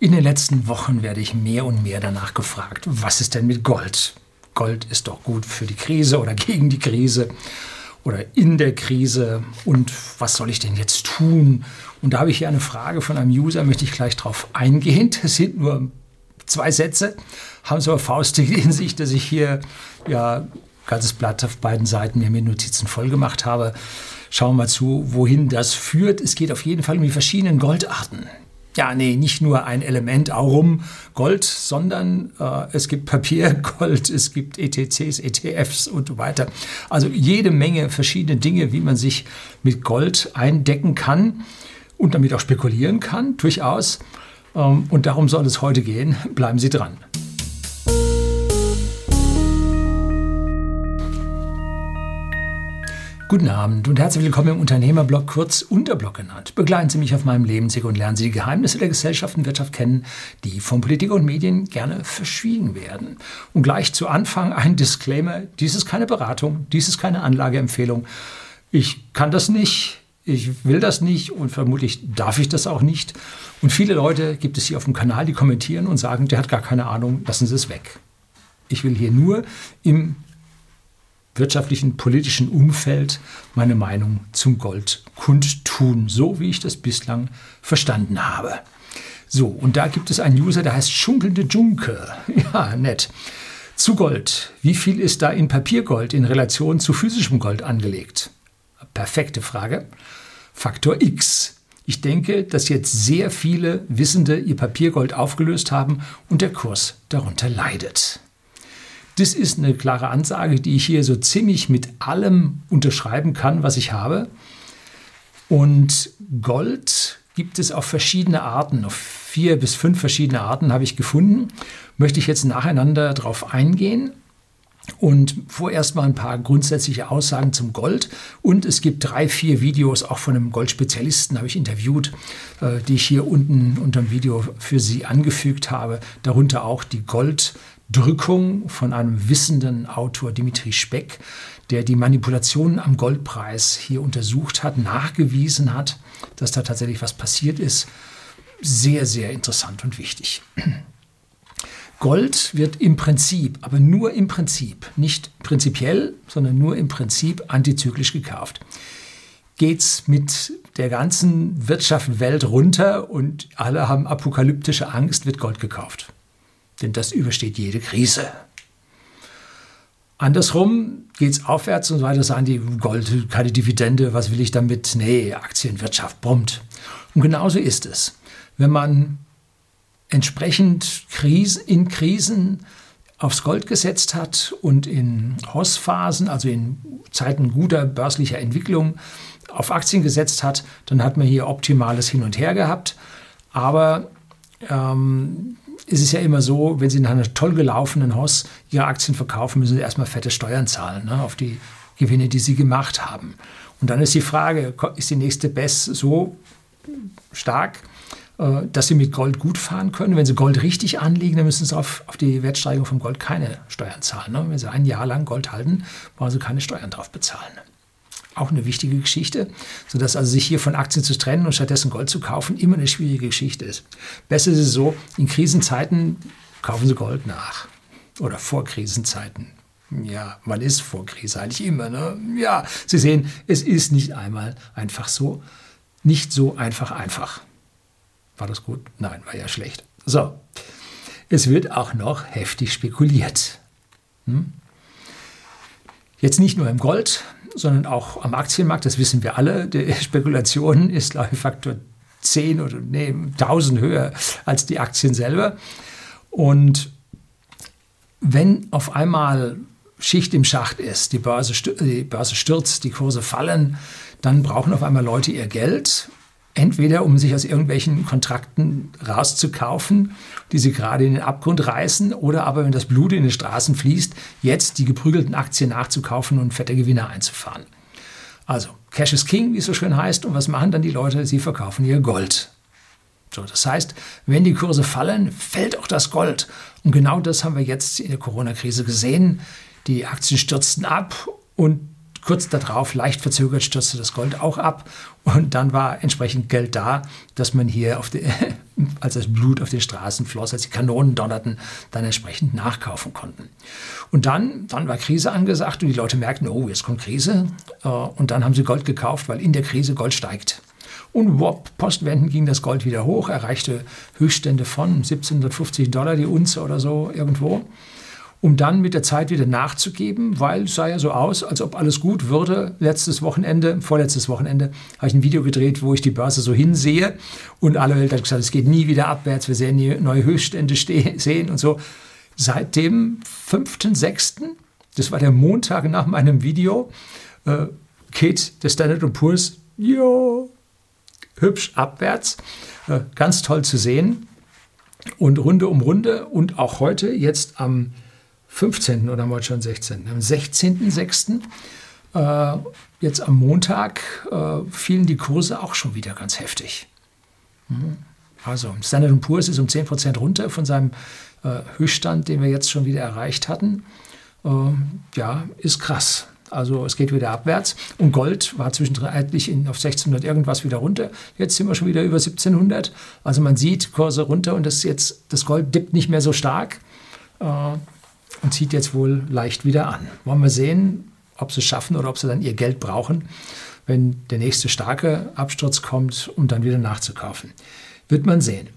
In den letzten Wochen werde ich mehr und mehr danach gefragt, was ist denn mit Gold? Gold ist doch gut für die Krise oder gegen die Krise oder in der Krise und was soll ich denn jetzt tun? Und da habe ich hier eine Frage von einem User, möchte ich gleich darauf eingehen. Es sind nur zwei Sätze, haben so eine faustige Hinsicht, dass ich hier ja ganzes Blatt auf beiden Seiten mir mit Notizen voll gemacht habe. Schauen wir mal zu, wohin das führt. Es geht auf jeden Fall um die verschiedenen Goldarten ja, nee, nicht nur ein Element Aurum Gold, sondern äh, es gibt Papiergold, es gibt ETCs, ETFs und so weiter. Also jede Menge verschiedene Dinge, wie man sich mit Gold eindecken kann und damit auch spekulieren kann, durchaus. Ähm, und darum soll es heute gehen. Bleiben Sie dran. Guten Abend und herzlich willkommen im Unternehmerblog, kurz Unterblog genannt. Begleiten Sie mich auf meinem Lebensweg und lernen Sie die Geheimnisse der Gesellschaft und Wirtschaft kennen, die von Politik und Medien gerne verschwiegen werden. Und gleich zu Anfang ein Disclaimer, dies ist keine Beratung, dies ist keine Anlageempfehlung. Ich kann das nicht, ich will das nicht und vermutlich darf ich das auch nicht. Und viele Leute gibt es hier auf dem Kanal, die kommentieren und sagen, der hat gar keine Ahnung, lassen Sie es weg. Ich will hier nur im wirtschaftlichen, politischen Umfeld meine Meinung zum Gold kundtun, so wie ich das bislang verstanden habe. So, und da gibt es einen User, der heißt Schunkelnde Junke. Ja, nett. Zu Gold. Wie viel ist da in Papiergold in Relation zu physischem Gold angelegt? Perfekte Frage. Faktor X. Ich denke, dass jetzt sehr viele Wissende ihr Papiergold aufgelöst haben und der Kurs darunter leidet. Das ist eine klare Ansage, die ich hier so ziemlich mit allem unterschreiben kann, was ich habe. Und Gold gibt es auf verschiedene Arten, auf vier bis fünf verschiedene Arten habe ich gefunden. Möchte ich jetzt nacheinander darauf eingehen. Und vorerst mal ein paar grundsätzliche Aussagen zum Gold. Und es gibt drei, vier Videos auch von einem Goldspezialisten, habe ich interviewt, äh, die ich hier unten unter dem Video für Sie angefügt habe. Darunter auch die Gold- Drückung von einem wissenden Autor Dimitri Speck, der die Manipulationen am Goldpreis hier untersucht hat, nachgewiesen hat, dass da tatsächlich was passiert ist. Sehr, sehr interessant und wichtig. Gold wird im Prinzip, aber nur im Prinzip, nicht prinzipiell, sondern nur im Prinzip antizyklisch gekauft. Geht es mit der ganzen Wirtschaft Welt runter und alle haben apokalyptische Angst, wird Gold gekauft denn das übersteht jede Krise. Andersrum geht es aufwärts und weiter, sagen die Gold, keine Dividende, was will ich damit? Nee, Aktienwirtschaft brummt. Und genauso ist es. Wenn man entsprechend in Krisen aufs Gold gesetzt hat und in Hossphasen, also in Zeiten guter börslicher Entwicklung, auf Aktien gesetzt hat, dann hat man hier optimales Hin und Her gehabt. Aber ähm, ist es ja immer so, wenn Sie nach einer toll gelaufenen Hoss Ihre Aktien verkaufen, müssen Sie erstmal fette Steuern zahlen ne, auf die Gewinne, die Sie gemacht haben. Und dann ist die Frage, ist die nächste BES so stark, äh, dass Sie mit Gold gut fahren können? Wenn Sie Gold richtig anlegen, dann müssen Sie auf, auf die Wertsteigerung vom Gold keine Steuern zahlen. Ne? Wenn Sie ein Jahr lang Gold halten, brauchen Sie keine Steuern drauf bezahlen auch eine wichtige Geschichte, sodass also sich hier von Aktien zu trennen und stattdessen Gold zu kaufen immer eine schwierige Geschichte ist. Besser ist es so, in Krisenzeiten kaufen Sie Gold nach oder vor Krisenzeiten. Ja, man ist vor Krise eigentlich immer. Ne? Ja, Sie sehen, es ist nicht einmal einfach so, nicht so einfach einfach. War das gut? Nein, war ja schlecht. So, es wird auch noch heftig spekuliert. Hm? Jetzt nicht nur im Gold, sondern auch am Aktienmarkt. Das wissen wir alle. Die Spekulation ist, glaube ich, Faktor 10 oder nee, 1000 höher als die Aktien selber. Und wenn auf einmal Schicht im Schacht ist, die Börse, die Börse stürzt, die Kurse fallen, dann brauchen auf einmal Leute ihr Geld entweder um sich aus irgendwelchen Kontrakten rauszukaufen, die sie gerade in den Abgrund reißen, oder aber, wenn das Blut in den Straßen fließt, jetzt die geprügelten Aktien nachzukaufen und fette Gewinne einzufahren. Also, Cash is King, wie es so schön heißt. Und was machen dann die Leute? Sie verkaufen ihr Gold. So, das heißt, wenn die Kurse fallen, fällt auch das Gold. Und genau das haben wir jetzt in der Corona-Krise gesehen. Die Aktien stürzten ab und kurz darauf, leicht verzögert, stürzte das Gold auch ab. Und dann war entsprechend Geld da, dass man hier, die, als das Blut auf den Straßen floss, als die Kanonen donnerten, dann entsprechend nachkaufen konnten. Und dann, dann war Krise angesagt und die Leute merkten, oh, jetzt kommt Krise. Äh, und dann haben sie Gold gekauft, weil in der Krise Gold steigt. Und wop, postwendend ging das Gold wieder hoch, erreichte Höchststände von 1750 Dollar die Unze oder so irgendwo um dann mit der Zeit wieder nachzugeben, weil es sah ja so aus, als ob alles gut würde. Letztes Wochenende, vorletztes Wochenende, habe ich ein Video gedreht, wo ich die Börse so hinsehe und alle Welt hat gesagt, es geht nie wieder abwärts, wir sehen neue Höchststände sehen und so. Seit dem 5.6., das war der Montag nach meinem Video, äh, geht der Standard Poor's, ja, hübsch abwärts, äh, ganz toll zu sehen. Und Runde um Runde und auch heute, jetzt am 15. oder haben schon 16. Am 16.06. Äh, jetzt am Montag äh, fielen die Kurse auch schon wieder ganz heftig. Mhm. Also Standard Poor's ist um 10% runter von seinem äh, Höchststand, den wir jetzt schon wieder erreicht hatten. Äh, ja, ist krass. Also es geht wieder abwärts. Und Gold war zwischenzeitlich in, auf 1600 irgendwas wieder runter. Jetzt sind wir schon wieder über 1700. Also man sieht Kurse runter und das, jetzt, das Gold dippt nicht mehr so stark. Äh, und zieht jetzt wohl leicht wieder an. Wollen wir sehen, ob sie es schaffen oder ob sie dann ihr Geld brauchen, wenn der nächste starke Absturz kommt, um dann wieder nachzukaufen. Wird man sehen.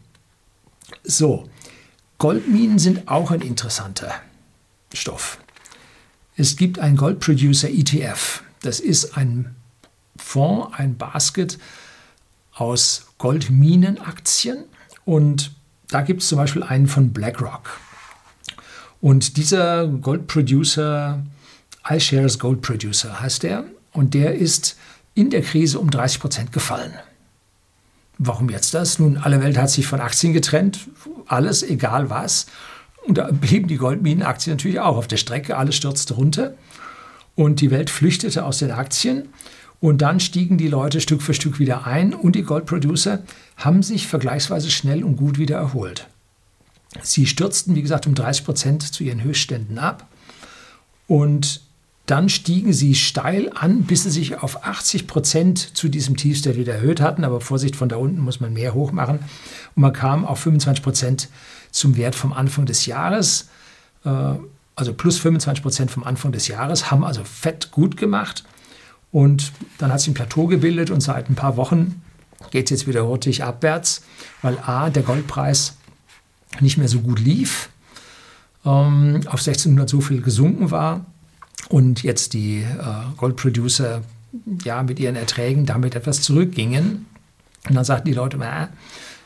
So, Goldminen sind auch ein interessanter Stoff. Es gibt einen Goldproducer ETF. Das ist ein Fonds, ein Basket aus Goldminenaktien. Und da gibt es zum Beispiel einen von BlackRock. Und dieser Gold Producer, iShares Gold Producer heißt der, und der ist in der Krise um 30 Prozent gefallen. Warum jetzt das? Nun, alle Welt hat sich von Aktien getrennt, alles, egal was. Und da blieben die Goldminenaktien natürlich auch auf der Strecke, alles stürzte runter und die Welt flüchtete aus den Aktien. Und dann stiegen die Leute Stück für Stück wieder ein und die Goldproducer haben sich vergleichsweise schnell und gut wieder erholt. Sie stürzten, wie gesagt, um 30 Prozent zu ihren Höchstständen ab und dann stiegen sie steil an, bis sie sich auf 80 Prozent zu diesem Tiefstelle wieder erhöht hatten. Aber Vorsicht, von da unten muss man mehr hoch machen. Und man kam auf 25 Prozent zum Wert vom Anfang des Jahres. Äh, also plus 25 Prozent vom Anfang des Jahres, haben also fett gut gemacht. Und dann hat sich ein Plateau gebildet und seit ein paar Wochen geht es jetzt wieder hurtig abwärts, weil A, der Goldpreis nicht mehr so gut lief, ähm, auf 1600 so viel gesunken war und jetzt die äh, Goldproducer ja mit ihren Erträgen damit etwas zurückgingen. Und dann sagten die Leute, äh,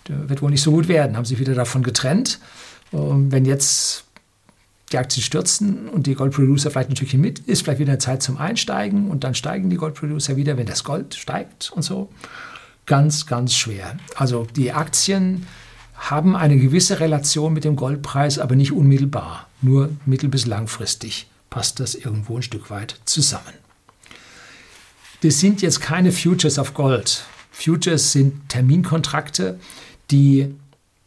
der wird wohl nicht so gut werden, haben sich wieder davon getrennt. Ähm, wenn jetzt die Aktien stürzen und die Goldproducer vielleicht natürlich mit, ist vielleicht wieder Zeit zum Einsteigen und dann steigen die Goldproducer wieder, wenn das Gold steigt und so. Ganz, ganz schwer. Also die Aktien haben eine gewisse Relation mit dem Goldpreis, aber nicht unmittelbar. Nur mittel- bis langfristig passt das irgendwo ein Stück weit zusammen. Das sind jetzt keine Futures auf Gold. Futures sind Terminkontrakte, die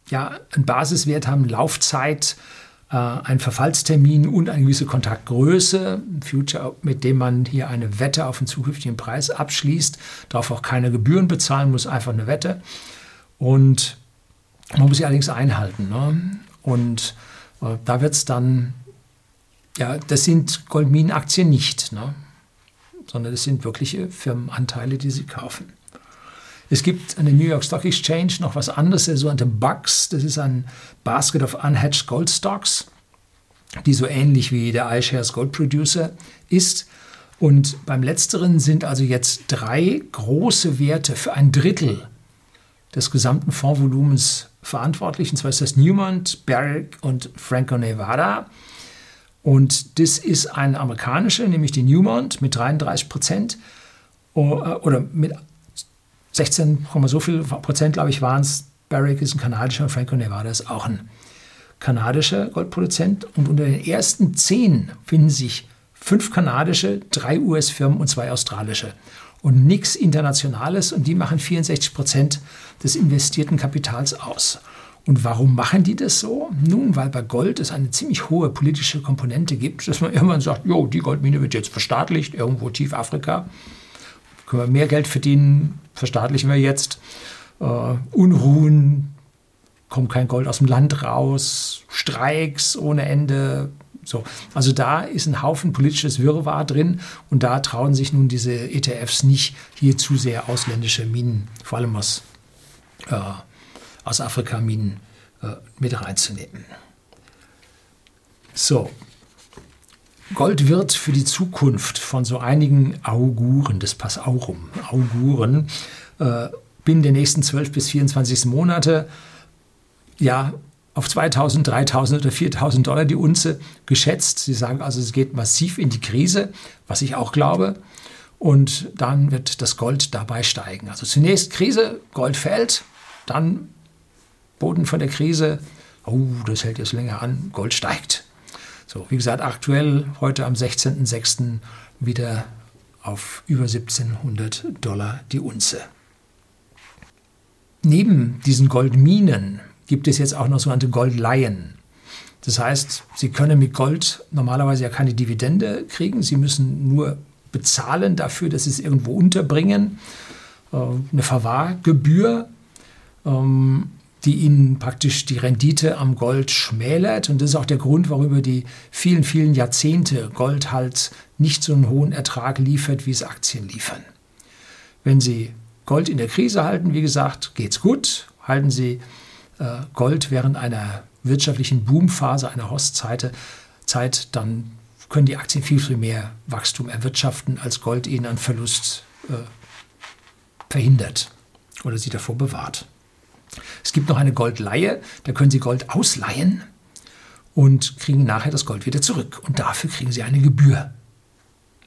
ja einen Basiswert haben, Laufzeit, äh, einen Verfallstermin und eine gewisse Kontaktgröße. Ein Future, mit dem man hier eine Wette auf den zukünftigen Preis abschließt, darauf auch keine Gebühren bezahlen muss, einfach eine Wette. Und man muss sie allerdings einhalten. Ne? Und äh, da wird es dann, ja, das sind Goldminenaktien nicht, ne? sondern das sind wirkliche Firmenanteile, die sie kaufen. Es gibt an der New York Stock Exchange noch was anderes, der sogenannte BUX. Das ist ein Basket of Unhedged Gold Stocks, die so ähnlich wie der iShares Gold Producer ist. Und beim letzteren sind also jetzt drei große Werte für ein Drittel des gesamten Fondsvolumens verantwortlich. Und zwar ist das Newmont, Barrick und Franco-Nevada. Und das ist eine amerikanische, nämlich die Newmont mit 33 Prozent oder mit 16, so viel Prozent, glaube ich, waren es. Barrick ist ein kanadischer und Franco-Nevada ist auch ein kanadischer Goldproduzent. Und unter den ersten zehn finden sich fünf kanadische, drei US-Firmen und zwei australische und nichts Internationales und die machen 64 Prozent des investierten Kapitals aus. Und warum machen die das so? Nun, weil bei Gold es eine ziemlich hohe politische Komponente gibt, dass man irgendwann sagt, jo, die Goldmine wird jetzt verstaatlicht, irgendwo tief Afrika. Können wir mehr Geld verdienen, verstaatlichen wir jetzt. Äh, Unruhen, kommt kein Gold aus dem Land raus, Streiks ohne Ende. So. Also da ist ein Haufen politisches Wirrwarr drin und da trauen sich nun diese ETFs nicht, hier zu sehr ausländische Minen, vor allem aus äh, aus Afrika Minen äh, mit reinzunehmen. So, Gold wird für die Zukunft von so einigen Auguren, das passt auch rum, Auguren, äh, binnen der nächsten 12 bis 24 Monate ja auf 2000, 3000 oder 4000 Dollar die Unze geschätzt. Sie sagen also, es geht massiv in die Krise, was ich auch glaube. Und dann wird das Gold dabei steigen. Also zunächst Krise, Gold fällt, dann Boden von der Krise. Oh, das hält jetzt länger an. Gold steigt. So, wie gesagt, aktuell heute am 16.06. wieder auf über 1700 Dollar die Unze. Neben diesen Goldminen gibt es jetzt auch noch sogenannte Goldleihen. Das heißt, Sie können mit Gold normalerweise ja keine Dividende kriegen. Sie müssen nur bezahlen dafür, dass Sie es irgendwo unterbringen. Äh, eine Verwahrgebühr. Ähm, die ihnen praktisch die Rendite am Gold schmälert. Und das ist auch der Grund, warum über die vielen, vielen Jahrzehnte Gold halt nicht so einen hohen Ertrag liefert, wie es Aktien liefern. Wenn Sie Gold in der Krise halten, wie gesagt, geht's gut. Halten Sie Gold während einer wirtschaftlichen Boomphase, einer Hostzeit, Zeit, dann können die Aktien viel, viel mehr Wachstum erwirtschaften, als Gold ihnen einen Verlust äh, verhindert oder sie davor bewahrt. Es gibt noch eine Goldleihe, da können Sie Gold ausleihen und kriegen nachher das Gold wieder zurück. Und dafür kriegen Sie eine Gebühr.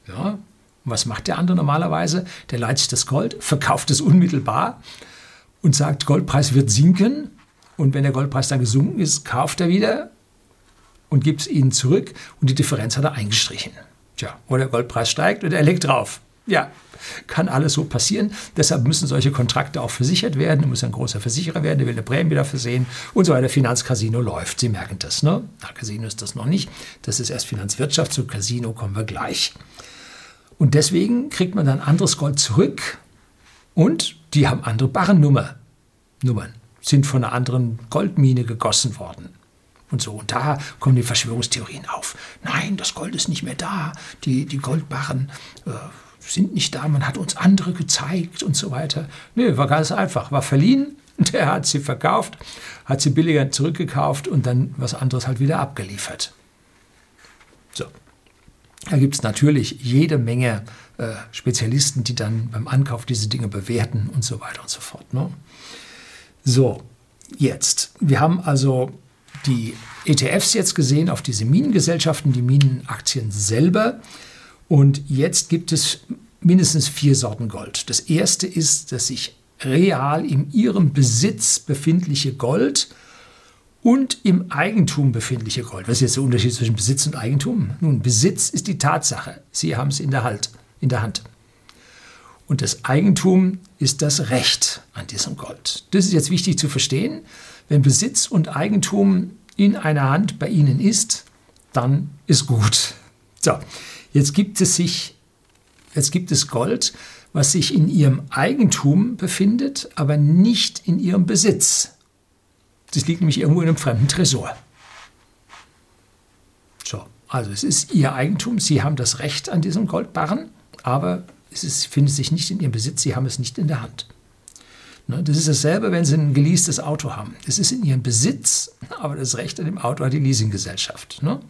Ja, was macht der andere normalerweise? Der leiht sich das Gold, verkauft es unmittelbar und sagt, Goldpreis wird sinken. Und wenn der Goldpreis dann gesunken ist, kauft er wieder und gibt es ihnen zurück und die Differenz hat er eingestrichen. Tja, oder der Goldpreis steigt und er legt drauf. Ja, kann alles so passieren. Deshalb müssen solche Kontrakte auch versichert werden. Du musst ein großer Versicherer werden, der will eine Prämie dafür sehen und so weiter. Finanzcasino läuft. Sie merken das, ne? Na, Casino ist das noch nicht. Das ist erst Finanzwirtschaft. Zu Casino kommen wir gleich. Und deswegen kriegt man dann anderes Gold zurück und die haben andere Barrennummer. Nummern sind von einer anderen Goldmine gegossen worden und so. Und da kommen die Verschwörungstheorien auf. Nein, das Gold ist nicht mehr da. Die, die Goldbarren äh, sind nicht da, man hat uns andere gezeigt und so weiter. Nö, war ganz einfach, war verliehen, der hat sie verkauft, hat sie billiger zurückgekauft und dann was anderes halt wieder abgeliefert. So. Da gibt es natürlich jede Menge äh, Spezialisten, die dann beim Ankauf diese Dinge bewerten und so weiter und so fort. Ne? So, jetzt. Wir haben also die ETFs jetzt gesehen auf diese Minengesellschaften, die Minenaktien selber. Und jetzt gibt es mindestens vier Sorten Gold. Das erste ist dass sich real in ihrem Besitz befindliche Gold und im Eigentum befindliche Gold. Was ist jetzt der Unterschied zwischen Besitz und Eigentum? Nun, Besitz ist die Tatsache. Sie haben es in der, halt, in der Hand. Und das Eigentum ist das Recht an diesem Gold. Das ist jetzt wichtig zu verstehen. Wenn Besitz und Eigentum in einer Hand bei Ihnen ist, dann ist gut. So, Jetzt gibt es sich, jetzt gibt es Gold, was sich in ihrem Eigentum befindet, aber nicht in ihrem Besitz. Das liegt nämlich irgendwo in einem fremden Tresor. So, also es ist ihr Eigentum, sie haben das Recht an diesem Goldbarren, aber es ist, findet sich nicht in ihrem Besitz, sie haben es nicht in der Hand. Ne, das ist dasselbe, wenn Sie ein geleastes Auto haben. Es ist in Ihrem Besitz, aber das Recht an dem Auto hat die Leasinggesellschaft. Ne?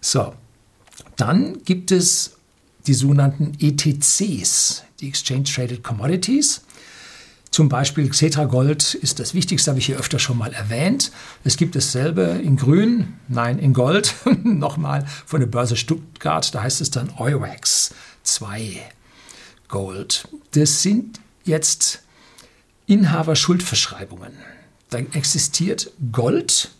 So, dann gibt es die sogenannten ETCs, die Exchange Traded Commodities. Zum Beispiel Xetra Gold ist das Wichtigste, habe ich hier öfter schon mal erwähnt. Es gibt dasselbe in Grün, nein, in Gold, nochmal von der Börse Stuttgart, da heißt es dann Eurex 2 Gold. Das sind jetzt Inhaber-Schuldverschreibungen. Da existiert Gold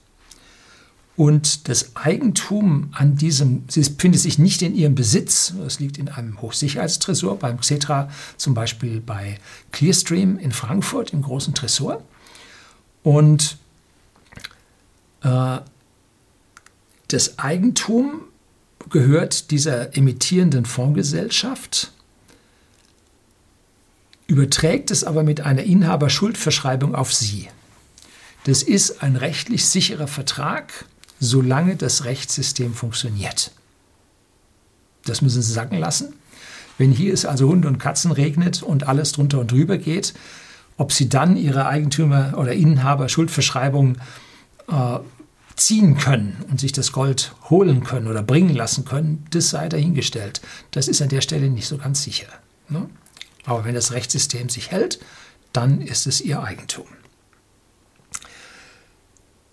und das Eigentum an diesem, findet sich nicht in ihrem Besitz, es liegt in einem Hochsicherheitstresor, beim Xetra zum Beispiel bei Clearstream in Frankfurt im großen Tresor. Und äh, das Eigentum gehört dieser emittierenden Fondsgesellschaft, überträgt es aber mit einer Inhaberschuldverschreibung auf sie. Das ist ein rechtlich sicherer Vertrag, solange das Rechtssystem funktioniert. Das müssen Sie sacken lassen. Wenn hier es also Hunde und Katzen regnet und alles drunter und drüber geht, ob Sie dann Ihre Eigentümer- oder Inhaber-Schuldverschreibung äh, ziehen können und sich das Gold holen können oder bringen lassen können, das sei dahingestellt. Das ist an der Stelle nicht so ganz sicher. Ne? Aber wenn das Rechtssystem sich hält, dann ist es Ihr Eigentum.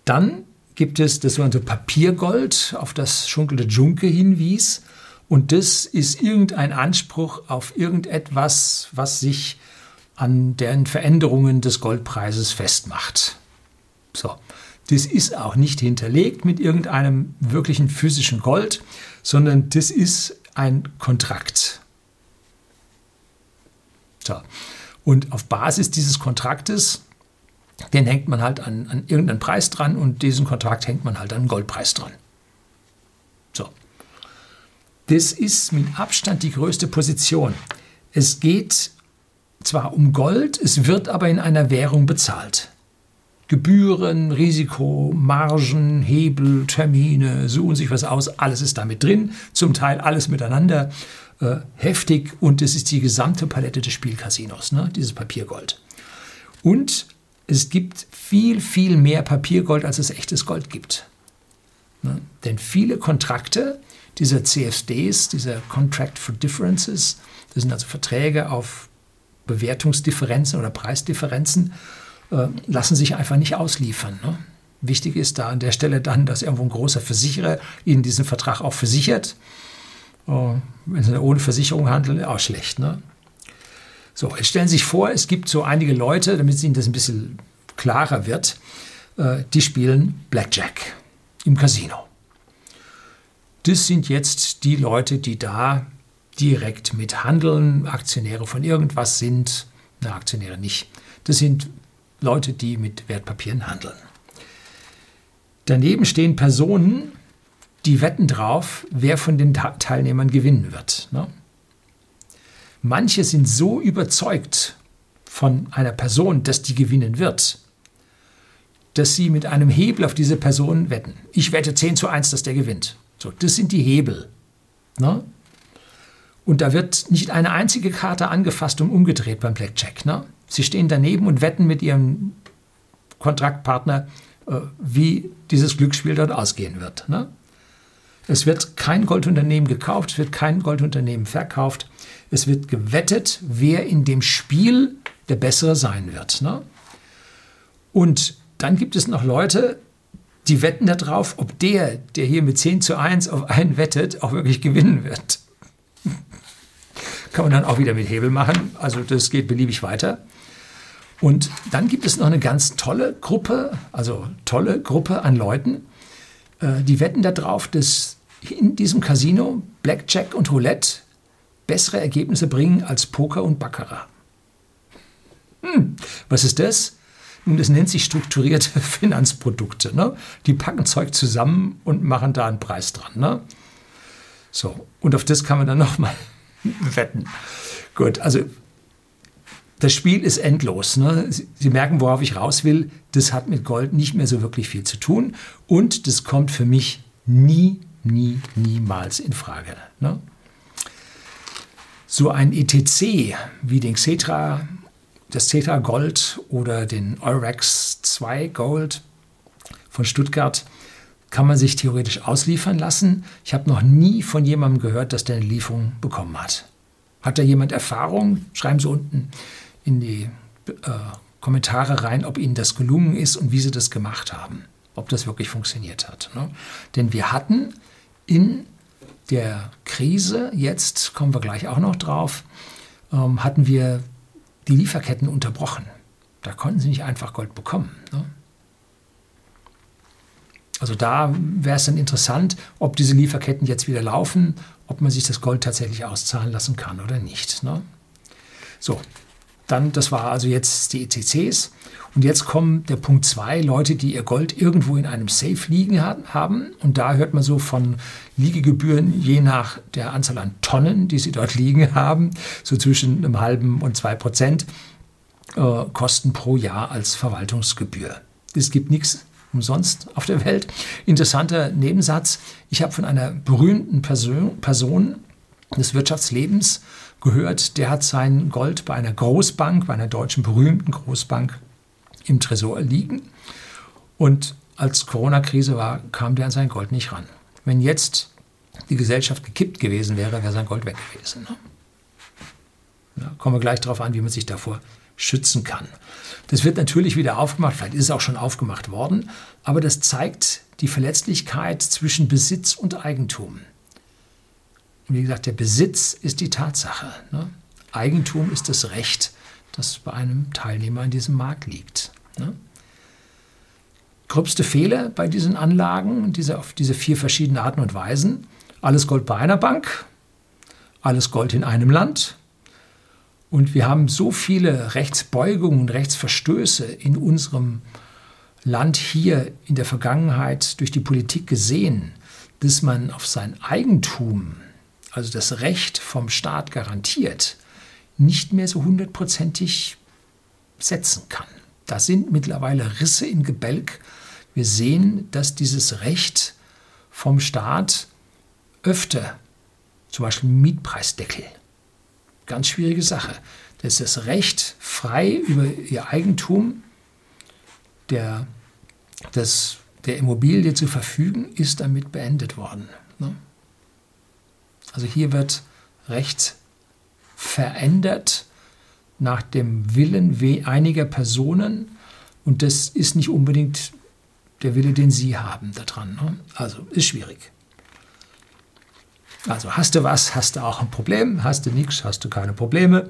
Dann gibt es das sogenannte Papiergold, auf das Schunkel de Junke hinwies. Und das ist irgendein Anspruch auf irgendetwas, was sich an den Veränderungen des Goldpreises festmacht. So. Das ist auch nicht hinterlegt mit irgendeinem wirklichen physischen Gold, sondern das ist ein Kontrakt. So. Und auf Basis dieses Kontraktes den hängt man halt an, an irgendeinen Preis dran und diesen Kontrakt hängt man halt an einen Goldpreis dran. So. Das ist mit Abstand die größte Position. Es geht zwar um Gold, es wird aber in einer Währung bezahlt. Gebühren, Risiko, Margen, Hebel, Termine, suchen sich was aus, alles ist damit drin, zum Teil alles miteinander äh, heftig und es ist die gesamte Palette des Spielcasinos, ne, dieses Papiergold. Und es gibt viel, viel mehr Papiergold, als es echtes Gold gibt. Ne? Denn viele Kontrakte dieser CFDs, dieser Contract for Differences, das sind also Verträge auf Bewertungsdifferenzen oder Preisdifferenzen, äh, lassen sich einfach nicht ausliefern. Ne? Wichtig ist da an der Stelle dann, dass irgendwo ein großer Versicherer Ihnen diesen Vertrag auch versichert. Oh, wenn Sie ohne Versicherung handeln, auch schlecht. Ne? So, jetzt stellen Sie sich vor, es gibt so einige Leute, damit es Ihnen das ein bisschen klarer wird, äh, die spielen Blackjack im Casino. Das sind jetzt die Leute, die da direkt mithandeln, Aktionäre von irgendwas sind, na, Aktionäre nicht. Das sind Leute, die mit Wertpapieren handeln. Daneben stehen Personen, die wetten drauf, wer von den Teilnehmern gewinnen wird. Ne? Manche sind so überzeugt von einer Person, dass die gewinnen wird, dass sie mit einem Hebel auf diese Person wetten. Ich wette 10 zu 1, dass der gewinnt. So, das sind die Hebel. Ne? Und da wird nicht eine einzige Karte angefasst und umgedreht beim Blackjack. Ne? Sie stehen daneben und wetten mit ihrem Kontraktpartner, äh, wie dieses Glücksspiel dort ausgehen wird. Ne? Es wird kein Goldunternehmen gekauft, es wird kein Goldunternehmen verkauft. Es wird gewettet, wer in dem Spiel der Bessere sein wird. Ne? Und dann gibt es noch Leute, die wetten darauf, ob der, der hier mit 10 zu 1 auf einen wettet, auch wirklich gewinnen wird. Kann man dann auch wieder mit Hebel machen. Also das geht beliebig weiter. Und dann gibt es noch eine ganz tolle Gruppe, also tolle Gruppe an Leuten, äh, die wetten darauf, dass in diesem Casino Blackjack und Roulette bessere Ergebnisse bringen als Poker und Baccarat. Hm, was ist das? Nun, das nennt sich strukturierte Finanzprodukte. Ne? Die packen Zeug zusammen und machen da einen Preis dran. Ne? So, und auf das kann man dann nochmal wetten. Gut, also das Spiel ist endlos. Ne? Sie merken, worauf ich raus will. Das hat mit Gold nicht mehr so wirklich viel zu tun. Und das kommt für mich nie, nie, niemals in Frage. Ne? so ein ETC wie den Xetra, das Xetra Gold oder den Eurex 2 Gold von Stuttgart kann man sich theoretisch ausliefern lassen. Ich habe noch nie von jemandem gehört, dass der eine Lieferung bekommen hat. Hat da jemand Erfahrung? Schreiben Sie unten in die äh, Kommentare rein, ob Ihnen das gelungen ist und wie Sie das gemacht haben. Ob das wirklich funktioniert hat. Ne? Denn wir hatten in der Krise, jetzt kommen wir gleich auch noch drauf, ähm, hatten wir die Lieferketten unterbrochen. Da konnten sie nicht einfach Gold bekommen. Ne? Also da wäre es dann interessant, ob diese Lieferketten jetzt wieder laufen, ob man sich das Gold tatsächlich auszahlen lassen kann oder nicht. Ne? So, dann, das war also jetzt die ETCs. Und jetzt kommt der Punkt 2, Leute, die ihr Gold irgendwo in einem Safe liegen haben. Und da hört man so von Liegegebühren je nach der Anzahl an Tonnen, die sie dort liegen haben, so zwischen einem halben und zwei Prozent äh, Kosten pro Jahr als Verwaltungsgebühr. Es gibt nichts umsonst auf der Welt. Interessanter Nebensatz, ich habe von einer berühmten Person, Person des Wirtschaftslebens gehört, der hat sein Gold bei einer Großbank, bei einer deutschen berühmten Großbank im Tresor liegen. Und als Corona-Krise war, kam der an sein Gold nicht ran. Wenn jetzt die Gesellschaft gekippt gewesen wäre, wäre sein Gold weg gewesen. Ne? Ja, kommen wir gleich darauf an, wie man sich davor schützen kann. Das wird natürlich wieder aufgemacht, vielleicht ist es auch schon aufgemacht worden, aber das zeigt die Verletzlichkeit zwischen Besitz und Eigentum. Wie gesagt, der Besitz ist die Tatsache. Ne? Eigentum ist das Recht, das bei einem Teilnehmer in diesem Markt liegt. Ne? Gröbste Fehler bei diesen Anlagen, diese, auf diese vier verschiedenen Arten und Weisen. Alles Gold bei einer Bank, alles Gold in einem Land. Und wir haben so viele Rechtsbeugungen und Rechtsverstöße in unserem Land hier in der Vergangenheit durch die Politik gesehen, dass man auf sein Eigentum, also das Recht vom Staat garantiert, nicht mehr so hundertprozentig setzen kann. Da sind mittlerweile Risse im Gebälk. Wir sehen, dass dieses Recht vom Staat öfter, zum Beispiel Mietpreisdeckel, ganz schwierige Sache, dass das Recht, frei über ihr Eigentum der, des, der Immobilie zu verfügen, ist damit beendet worden. Ne? Also hier wird Recht verändert nach dem Willen einiger Personen und das ist nicht unbedingt der Wille, den sie haben daran. Ne? Also ist schwierig. Also hast du was, hast du auch ein Problem, hast du nichts, hast du keine Probleme.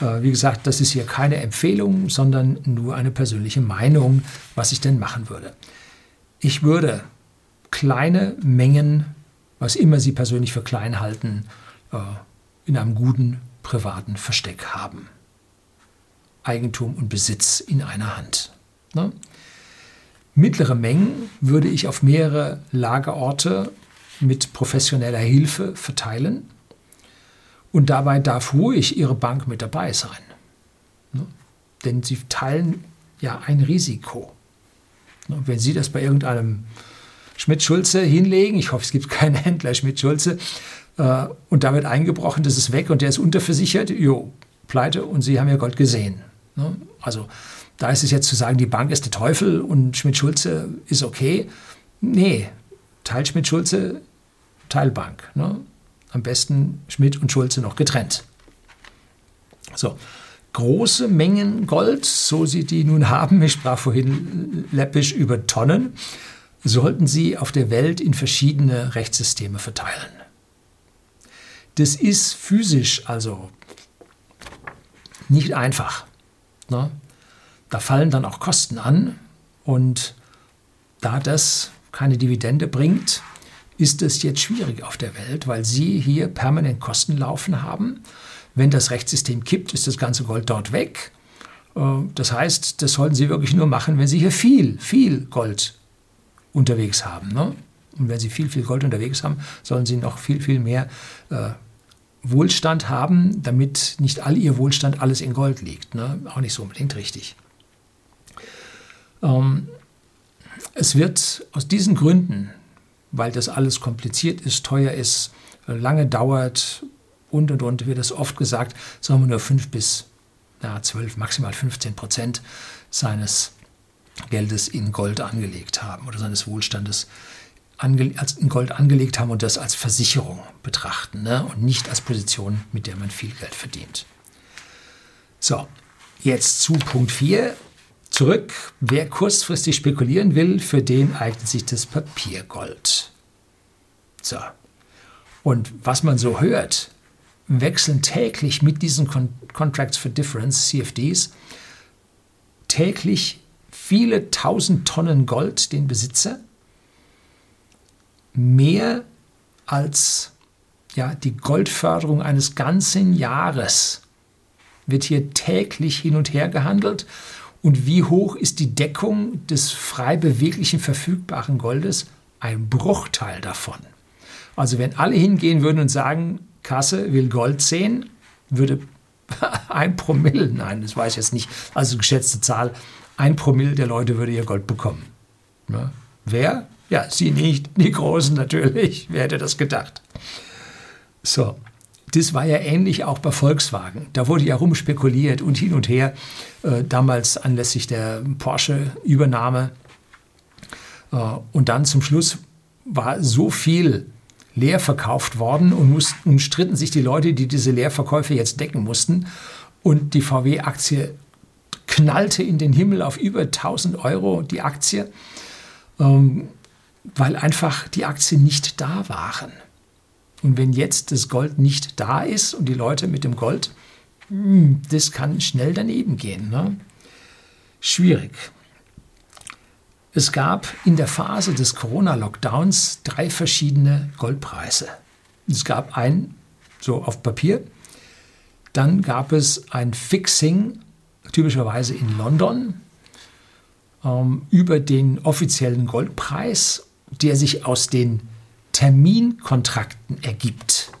Äh, wie gesagt, das ist hier keine Empfehlung, sondern nur eine persönliche Meinung, was ich denn machen würde. Ich würde kleine Mengen, was immer Sie persönlich für klein halten, äh, in einem guten privaten Versteck haben. Eigentum und Besitz in einer Hand. Ne? Mittlere Mengen würde ich auf mehrere Lagerorte mit professioneller Hilfe verteilen. Und dabei darf ruhig Ihre Bank mit dabei sein. Ne? Denn Sie teilen ja ein Risiko. Ne? Wenn Sie das bei irgendeinem Schmidt-Schulze hinlegen, ich hoffe, es gibt keinen Händler Schmidt-Schulze, äh, und da wird eingebrochen, das ist weg und der ist unterversichert, jo, pleite und Sie haben Ihr Gold gesehen. Ne? Also da ist es jetzt zu sagen, die Bank ist der Teufel und Schmidt-Schulze ist okay. Nee, Teil Schmidt-Schulze, Teilbank. Ne? Am besten Schmidt und Schulze noch getrennt. So, große Mengen Gold, so Sie die nun haben, ich sprach vorhin läppisch über Tonnen, sollten Sie auf der Welt in verschiedene Rechtssysteme verteilen. Das ist physisch also nicht einfach. Ne? Da fallen dann auch Kosten an und da das keine Dividende bringt, ist es jetzt schwierig auf der Welt, weil Sie hier permanent Kosten laufen haben. Wenn das Rechtssystem kippt, ist das ganze Gold dort weg. Äh, das heißt, das sollten Sie wirklich nur machen, wenn Sie hier viel, viel Gold unterwegs haben. Ne? Und wenn Sie viel, viel Gold unterwegs haben, sollen Sie noch viel, viel mehr äh, Wohlstand haben, damit nicht all ihr Wohlstand alles in Gold liegt. Ne? Auch nicht so unbedingt richtig. Ähm, es wird aus diesen Gründen, weil das alles kompliziert ist, teuer ist, lange dauert und und und, wird es oft gesagt, soll man nur 5 bis ja, 12, maximal 15 Prozent seines Geldes in Gold angelegt haben oder seines Wohlstandes in Gold angelegt haben und das als Versicherung betrachten ne? und nicht als Position, mit der man viel Geld verdient. So, jetzt zu Punkt 4. Zurück, wer kurzfristig spekulieren will, für den eignet sich das Papiergold. So, und was man so hört, wechseln täglich mit diesen Con Contracts for Difference, CFDs, täglich viele tausend Tonnen Gold den Besitzer mehr als ja, die Goldförderung eines ganzen Jahres wird hier täglich hin und her gehandelt. Und wie hoch ist die Deckung des frei beweglichen verfügbaren Goldes? Ein Bruchteil davon. Also wenn alle hingehen würden und sagen, Kasse will Gold sehen, würde ein Promille, nein, das weiß ich jetzt nicht, also geschätzte Zahl, ein Promille der Leute würde ihr Gold bekommen. Ja. Wer? Ja, sie nicht, die Großen natürlich. Wer hätte das gedacht? So, das war ja ähnlich auch bei Volkswagen. Da wurde ja rumspekuliert und hin und her, äh, damals anlässlich der Porsche-Übernahme. Äh, und dann zum Schluss war so viel leer verkauft worden und, mussten, und stritten sich die Leute, die diese Leerverkäufe jetzt decken mussten. Und die VW-Aktie knallte in den Himmel auf über 1000 Euro die Aktie, ähm, weil einfach die Aktien nicht da waren. Und wenn jetzt das Gold nicht da ist und die Leute mit dem Gold, hm, das kann schnell daneben gehen. Ne? Schwierig. Es gab in der Phase des Corona-Lockdowns drei verschiedene Goldpreise. Es gab einen so auf Papier, dann gab es ein Fixing, typischerweise in London, ähm, über den offiziellen Goldpreis, der sich aus den Terminkontrakten ergibt.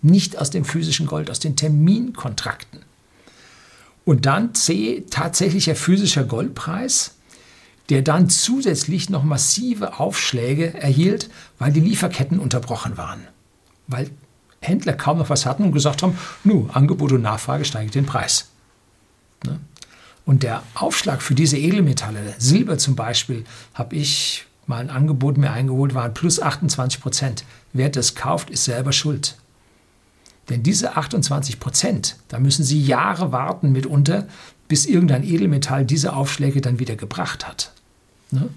Nicht aus dem physischen Gold, aus den Terminkontrakten. Und dann C, tatsächlicher physischer Goldpreis, der dann zusätzlich noch massive Aufschläge erhielt, weil die Lieferketten unterbrochen waren. Weil Händler kaum noch was hatten und gesagt haben, nu, Angebot und Nachfrage steigt den Preis. Ne? Und der Aufschlag für diese Edelmetalle, Silber zum Beispiel, habe ich mal ein Angebot mir eingeholt, waren plus 28 Prozent. Wer das kauft, ist selber schuld. Denn diese 28 Prozent, da müssen Sie Jahre warten mitunter, bis irgendein Edelmetall diese Aufschläge dann wieder gebracht hat. Ne?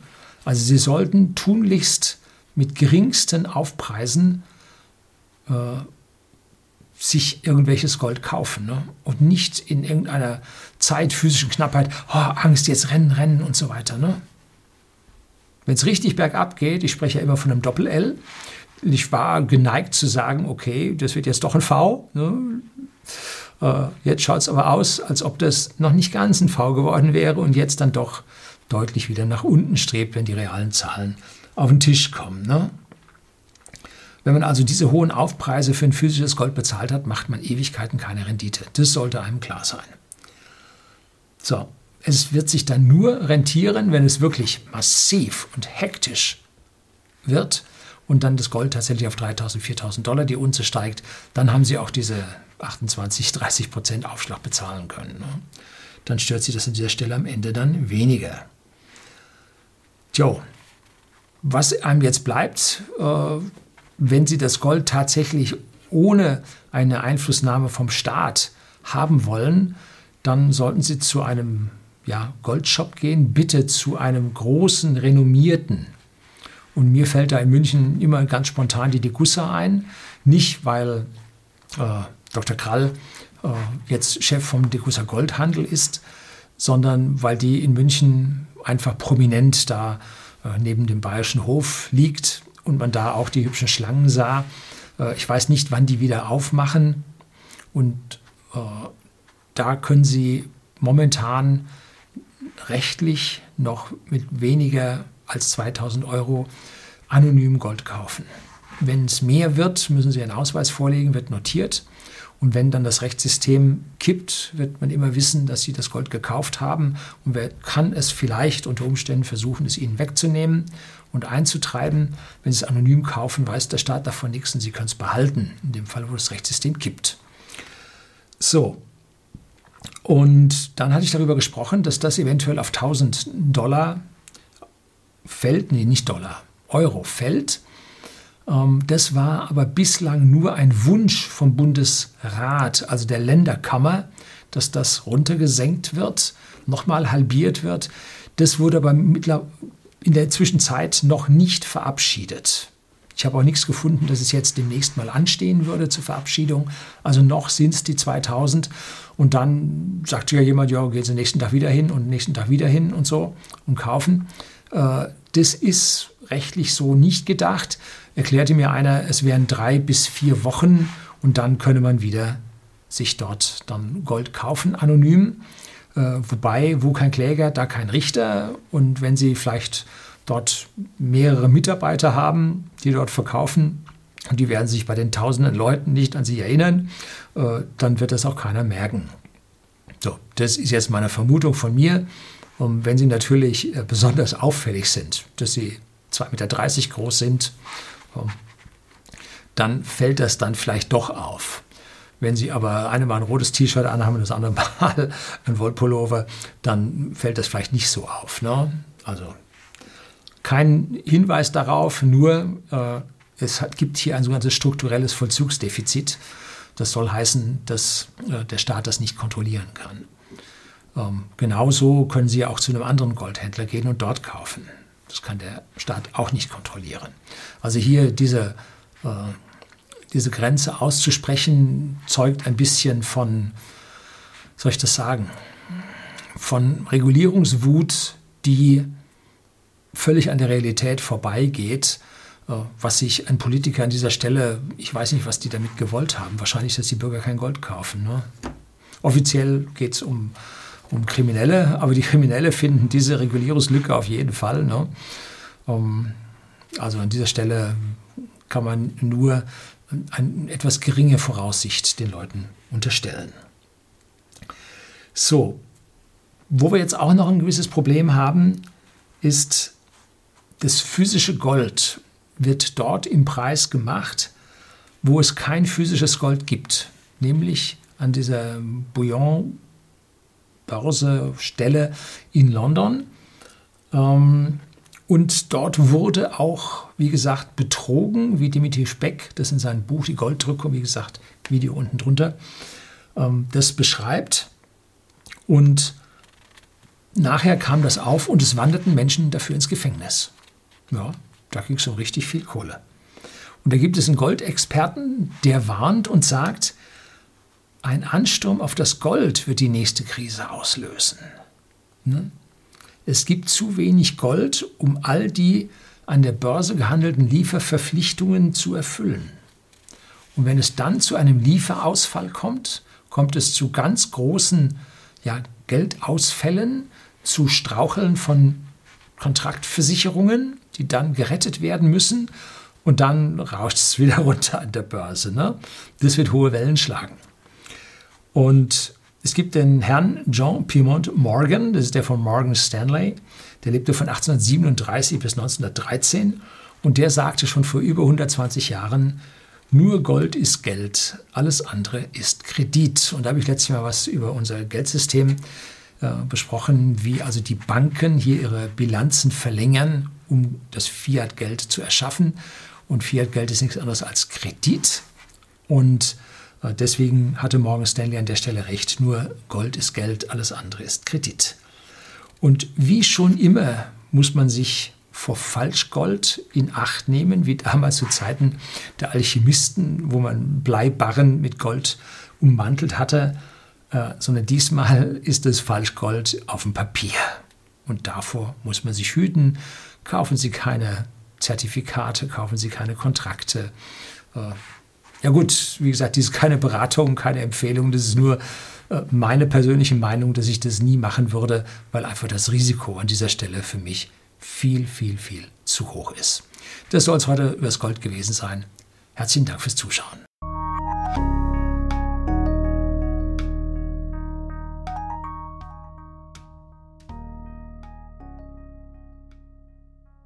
Also Sie sollten tunlichst mit geringsten Aufpreisen äh, sich irgendwelches Gold kaufen ne? und nicht in irgendeiner Zeit physischen Knappheit, oh, Angst, jetzt rennen, rennen und so weiter. Ne? Wenn es richtig bergab geht, ich spreche ja immer von einem Doppel-L, ich war geneigt zu sagen, okay, das wird jetzt doch ein V. Ne? Äh, jetzt schaut es aber aus, als ob das noch nicht ganz ein V geworden wäre und jetzt dann doch deutlich wieder nach unten strebt, wenn die realen Zahlen auf den Tisch kommen. Ne? Wenn man also diese hohen Aufpreise für ein physisches Gold bezahlt hat, macht man Ewigkeiten keine Rendite. Das sollte einem klar sein. So, es wird sich dann nur rentieren, wenn es wirklich massiv und hektisch wird und dann das Gold tatsächlich auf 3.000, 4.000 Dollar die Unze steigt, dann haben Sie auch diese 28, 30 Prozent Aufschlag bezahlen können. Ne? Dann stört Sie das an dieser Stelle am Ende dann weniger. Tja, was einem jetzt bleibt, äh, wenn Sie das Gold tatsächlich ohne eine Einflussnahme vom Staat haben wollen, dann sollten Sie zu einem ja, Goldshop gehen, bitte zu einem großen, renommierten. Und mir fällt da in München immer ganz spontan die Degussa ein. Nicht, weil äh, Dr. Krall äh, jetzt Chef vom Degussa Goldhandel ist, sondern weil die in München einfach prominent da äh, neben dem Bayerischen Hof liegt und man da auch die hübschen Schlangen sah. Äh, ich weiß nicht, wann die wieder aufmachen. Und äh, da können Sie momentan rechtlich noch mit weniger als 2000 Euro anonym Gold kaufen. Wenn es mehr wird, müssen Sie einen Ausweis vorlegen, wird notiert. Und wenn dann das Rechtssystem kippt, wird man immer wissen, dass Sie das Gold gekauft haben. Und wer kann es vielleicht unter Umständen versuchen, es Ihnen wegzunehmen und einzutreiben. Wenn Sie es anonym kaufen, weiß der Staat davon nichts und Sie können es behalten, in dem Fall, wo das Rechtssystem kippt. So. Und dann hatte ich darüber gesprochen, dass das eventuell auf 1000 Dollar fällt, nee, nicht Dollar, Euro fällt. Ähm, das war aber bislang nur ein Wunsch vom Bundesrat, also der Länderkammer, dass das runtergesenkt wird, nochmal halbiert wird. Das wurde aber in der Zwischenzeit noch nicht verabschiedet. Ich habe auch nichts gefunden, dass es jetzt demnächst mal anstehen würde zur Verabschiedung. Also noch sind es die 2000. Und dann sagt ja jemand, ja, geht den nächsten Tag wieder hin und nächsten Tag wieder hin und so und kaufen. Äh, das ist rechtlich so nicht gedacht. Erklärte mir einer, es wären drei bis vier Wochen und dann könne man wieder sich dort dann Gold kaufen, anonym. Äh, wobei, wo kein Kläger, da kein Richter. Und wenn Sie vielleicht dort mehrere Mitarbeiter haben, die dort verkaufen, und die werden sich bei den tausenden Leuten nicht an Sie erinnern, äh, dann wird das auch keiner merken. So, das ist jetzt meine Vermutung von mir. Und wenn Sie natürlich äh, besonders auffällig sind, dass Sie 2,30 Meter groß sind, dann fällt das dann vielleicht doch auf. Wenn Sie aber eine Mal ein rotes T-Shirt anhaben und das andere Mal ein Wollpullover, dann fällt das vielleicht nicht so auf. Ne? Also kein Hinweis darauf, nur äh, es hat, gibt hier ein sogenanntes strukturelles Vollzugsdefizit. Das soll heißen, dass äh, der Staat das nicht kontrollieren kann. Ähm, genauso können Sie auch zu einem anderen Goldhändler gehen und dort kaufen. Das kann der Staat auch nicht kontrollieren. Also hier diese, äh, diese Grenze auszusprechen, zeugt ein bisschen von, soll ich das sagen, von Regulierungswut, die völlig an der Realität vorbeigeht, äh, was sich ein Politiker an dieser Stelle, ich weiß nicht, was die damit gewollt haben, wahrscheinlich, dass die Bürger kein Gold kaufen. Ne? Offiziell geht es um um Kriminelle, aber die Kriminelle finden diese Regulierungslücke auf jeden Fall. Ne? Um, also an dieser Stelle kann man nur eine etwas geringe Voraussicht den Leuten unterstellen. So, wo wir jetzt auch noch ein gewisses Problem haben, ist das physische Gold wird dort im Preis gemacht, wo es kein physisches Gold gibt, nämlich an dieser Bouillon Börsestelle in London. Ähm, und dort wurde auch, wie gesagt, betrogen, wie Dimitri Speck das in seinem Buch Die Golddrückung, wie gesagt, Video unten drunter, ähm, das beschreibt. Und nachher kam das auf und es wanderten Menschen dafür ins Gefängnis. Ja, da ging es um richtig viel Kohle. Und da gibt es einen Goldexperten, der warnt und sagt, ein Ansturm auf das Gold wird die nächste Krise auslösen. Ne? Es gibt zu wenig Gold, um all die an der Börse gehandelten Lieferverpflichtungen zu erfüllen. Und wenn es dann zu einem Lieferausfall kommt, kommt es zu ganz großen ja, Geldausfällen, zu Straucheln von Kontraktversicherungen, die dann gerettet werden müssen. Und dann rauscht es wieder runter an der Börse. Ne? Das wird hohe Wellen schlagen. Und es gibt den Herrn John Piedmont Morgan, das ist der von Morgan Stanley, der lebte von 1837 bis 1913 und der sagte schon vor über 120 Jahren, nur Gold ist Geld, alles andere ist Kredit. Und da habe ich letztes Mal was über unser Geldsystem äh, besprochen, wie also die Banken hier ihre Bilanzen verlängern, um das Fiat-Geld zu erschaffen. Und Fiat-Geld ist nichts anderes als Kredit. Und äh, deswegen hatte Morgan Stanley an der Stelle recht. Nur Gold ist Geld, alles andere ist Kredit. Und wie schon immer muss man sich vor Falschgold in Acht nehmen, wie damals zu Zeiten der Alchemisten, wo man Bleibarren mit Gold ummantelt hatte, äh, sondern diesmal ist es Falschgold auf dem Papier. Und davor muss man sich hüten. Kaufen Sie keine Zertifikate, kaufen Sie keine Kontrakte. Ja gut, wie gesagt, dies ist keine Beratung, keine Empfehlung, das ist nur äh, meine persönliche Meinung, dass ich das nie machen würde, weil einfach das Risiko an dieser Stelle für mich viel, viel, viel zu hoch ist. Das soll es heute übers Gold gewesen sein. Herzlichen Dank fürs Zuschauen.